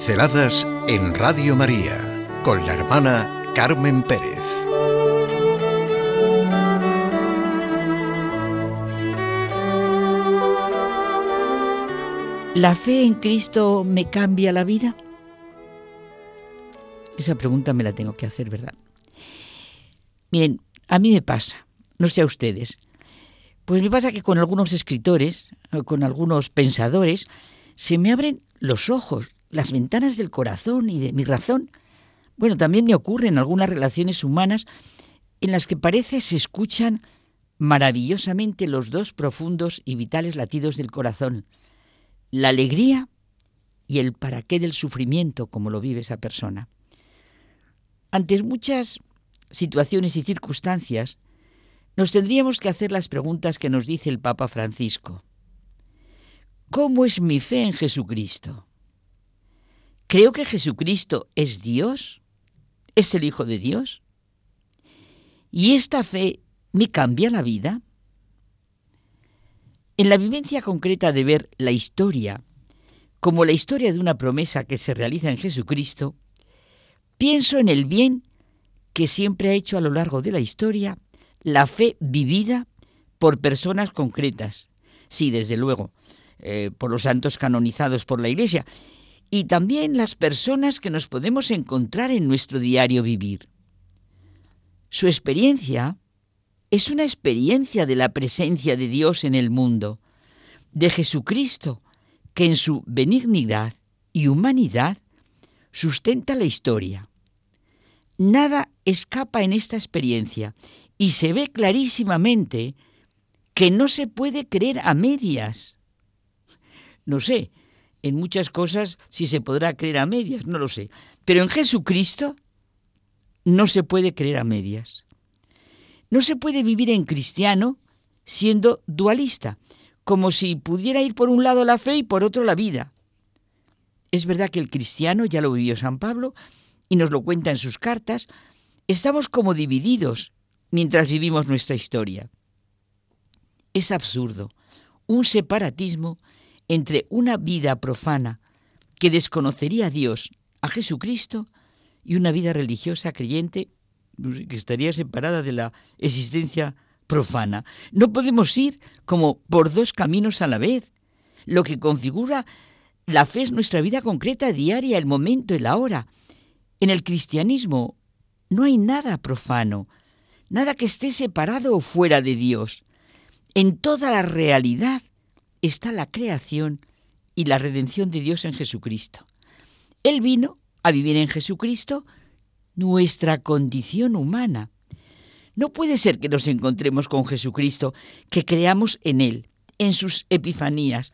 Pinceladas en Radio María con la hermana Carmen Pérez. ¿La fe en Cristo me cambia la vida? Esa pregunta me la tengo que hacer, ¿verdad? Miren, a mí me pasa, no sé a ustedes, pues me pasa que con algunos escritores, con algunos pensadores, se me abren los ojos, las ventanas del corazón y de mi razón. Bueno, también me ocurre en algunas relaciones humanas en las que parece se escuchan maravillosamente los dos profundos y vitales latidos del corazón, la alegría y el para qué del sufrimiento como lo vive esa persona. Ante muchas situaciones y circunstancias, nos tendríamos que hacer las preguntas que nos dice el Papa Francisco. ¿Cómo es mi fe en Jesucristo? ¿Creo que Jesucristo es Dios? ¿Es el Hijo de Dios? ¿Y esta fe me cambia la vida? En la vivencia concreta de ver la historia como la historia de una promesa que se realiza en Jesucristo, Pienso en el bien que siempre ha hecho a lo largo de la historia la fe vivida por personas concretas. Sí, desde luego, eh, por los santos canonizados por la Iglesia. Y también las personas que nos podemos encontrar en nuestro diario vivir. Su experiencia es una experiencia de la presencia de Dios en el mundo, de Jesucristo, que en su benignidad y humanidad sustenta la historia. Nada escapa en esta experiencia y se ve clarísimamente que no se puede creer a medias. No sé, en muchas cosas si se podrá creer a medias, no lo sé. Pero en Jesucristo no se puede creer a medias. No se puede vivir en cristiano siendo dualista, como si pudiera ir por un lado la fe y por otro la vida. Es verdad que el cristiano, ya lo vivió San Pablo, y nos lo cuenta en sus cartas, estamos como divididos mientras vivimos nuestra historia. Es absurdo un separatismo entre una vida profana que desconocería a Dios, a Jesucristo, y una vida religiosa creyente que estaría separada de la existencia profana. No podemos ir como por dos caminos a la vez. Lo que configura la fe es nuestra vida concreta, diaria, el momento, el ahora. En el cristianismo no hay nada profano, nada que esté separado o fuera de Dios. En toda la realidad está la creación y la redención de Dios en Jesucristo. Él vino a vivir en Jesucristo nuestra condición humana. No puede ser que nos encontremos con Jesucristo, que creamos en Él, en sus epifanías,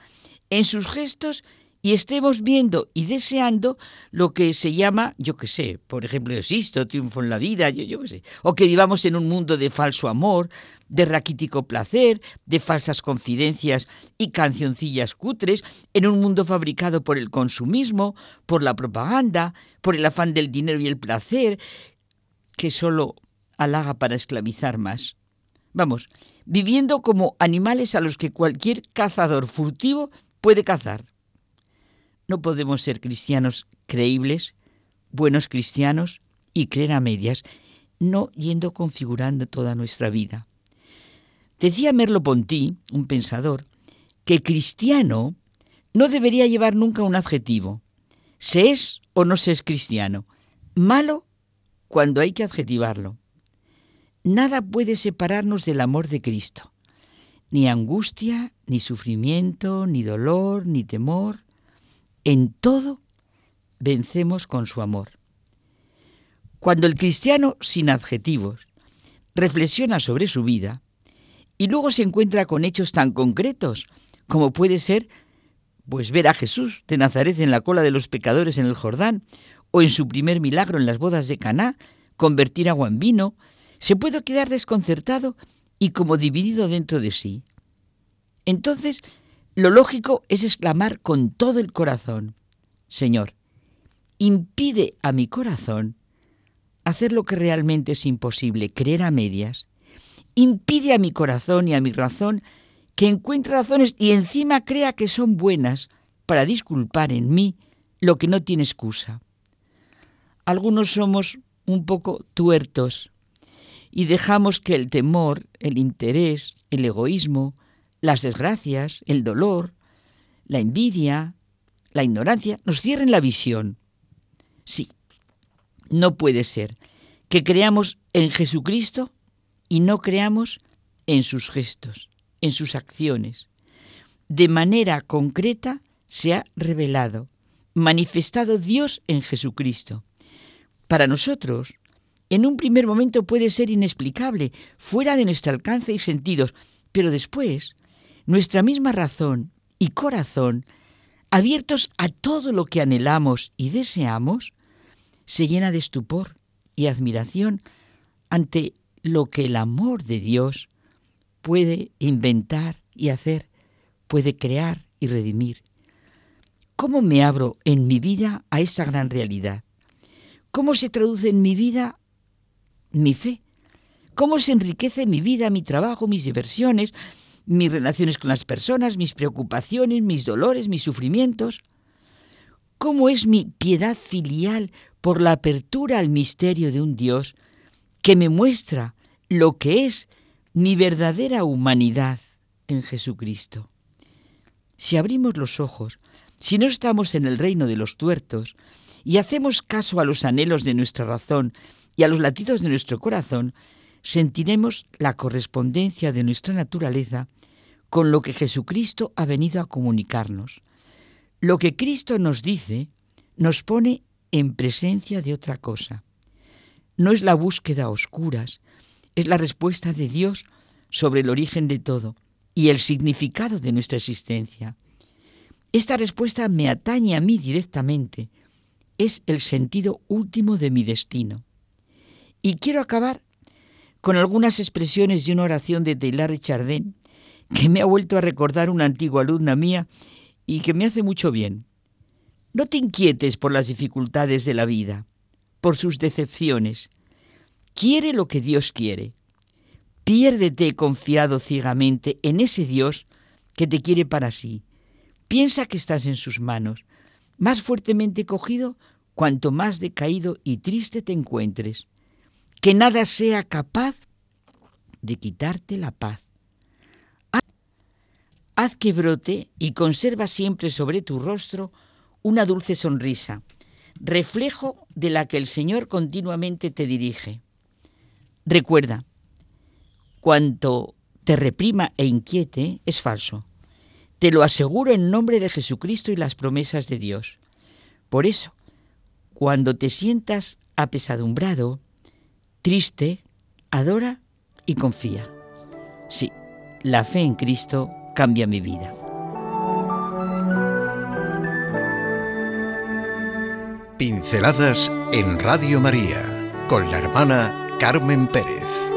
en sus gestos y estemos viendo y deseando lo que se llama, yo qué sé, por ejemplo, existo, triunfo en la vida, yo, yo qué sé, o que vivamos en un mundo de falso amor, de raquítico placer, de falsas confidencias y cancioncillas cutres, en un mundo fabricado por el consumismo, por la propaganda, por el afán del dinero y el placer, que solo halaga para esclavizar más. Vamos, viviendo como animales a los que cualquier cazador furtivo puede cazar. No podemos ser cristianos creíbles, buenos cristianos y creer a medias, no yendo configurando toda nuestra vida. Decía Merleau-Ponty, un pensador, que cristiano no debería llevar nunca un adjetivo. Se es o no se es cristiano. Malo cuando hay que adjetivarlo. Nada puede separarnos del amor de Cristo. Ni angustia, ni sufrimiento, ni dolor, ni temor, en todo vencemos con su amor. Cuando el cristiano, sin adjetivos, reflexiona sobre su vida y luego se encuentra con hechos tan concretos como puede ser pues ver a Jesús de Nazaret en la cola de los pecadores en el Jordán o en su primer milagro en las bodas de Caná, convertir agua en vino, se puede quedar desconcertado y como dividido dentro de sí. Entonces lo lógico es exclamar con todo el corazón, Señor, impide a mi corazón hacer lo que realmente es imposible, creer a medias. Impide a mi corazón y a mi razón que encuentre razones y encima crea que son buenas para disculpar en mí lo que no tiene excusa. Algunos somos un poco tuertos y dejamos que el temor, el interés, el egoísmo, las desgracias, el dolor, la envidia, la ignorancia nos cierren la visión. Sí, no puede ser que creamos en Jesucristo y no creamos en sus gestos, en sus acciones. De manera concreta se ha revelado, manifestado Dios en Jesucristo. Para nosotros, en un primer momento puede ser inexplicable, fuera de nuestro alcance y sentidos, pero después, nuestra misma razón y corazón, abiertos a todo lo que anhelamos y deseamos, se llena de estupor y admiración ante lo que el amor de Dios puede inventar y hacer, puede crear y redimir. ¿Cómo me abro en mi vida a esa gran realidad? ¿Cómo se traduce en mi vida mi fe? ¿Cómo se enriquece mi vida, mi trabajo, mis diversiones, mis relaciones con las personas, mis preocupaciones, mis dolores, mis sufrimientos? ¿Cómo es mi piedad filial por la apertura al misterio de un Dios que me muestra lo que es mi verdadera humanidad en Jesucristo? Si abrimos los ojos, si no estamos en el reino de los tuertos y hacemos caso a los anhelos de nuestra razón y a los latidos de nuestro corazón, sentiremos la correspondencia de nuestra naturaleza con lo que Jesucristo ha venido a comunicarnos. Lo que Cristo nos dice nos pone en presencia de otra cosa. No es la búsqueda a oscuras, es la respuesta de Dios sobre el origen de todo y el significado de nuestra existencia. Esta respuesta me atañe a mí directamente, es el sentido último de mi destino. Y quiero acabar con algunas expresiones de una oración de Taylor Chardin que me ha vuelto a recordar una antigua alumna mía y que me hace mucho bien. No te inquietes por las dificultades de la vida, por sus decepciones. Quiere lo que Dios quiere. Piérdete confiado ciegamente en ese Dios que te quiere para sí. Piensa que estás en sus manos, más fuertemente cogido cuanto más decaído y triste te encuentres. Que nada sea capaz de quitarte la paz. Haz que brote y conserva siempre sobre tu rostro una dulce sonrisa, reflejo de la que el Señor continuamente te dirige. Recuerda, cuanto te reprima e inquiete es falso. Te lo aseguro en nombre de Jesucristo y las promesas de Dios. Por eso, cuando te sientas apesadumbrado, triste, adora y confía. Sí, la fe en Cristo cambia mi vida. Pinceladas en Radio María con la hermana Carmen Pérez.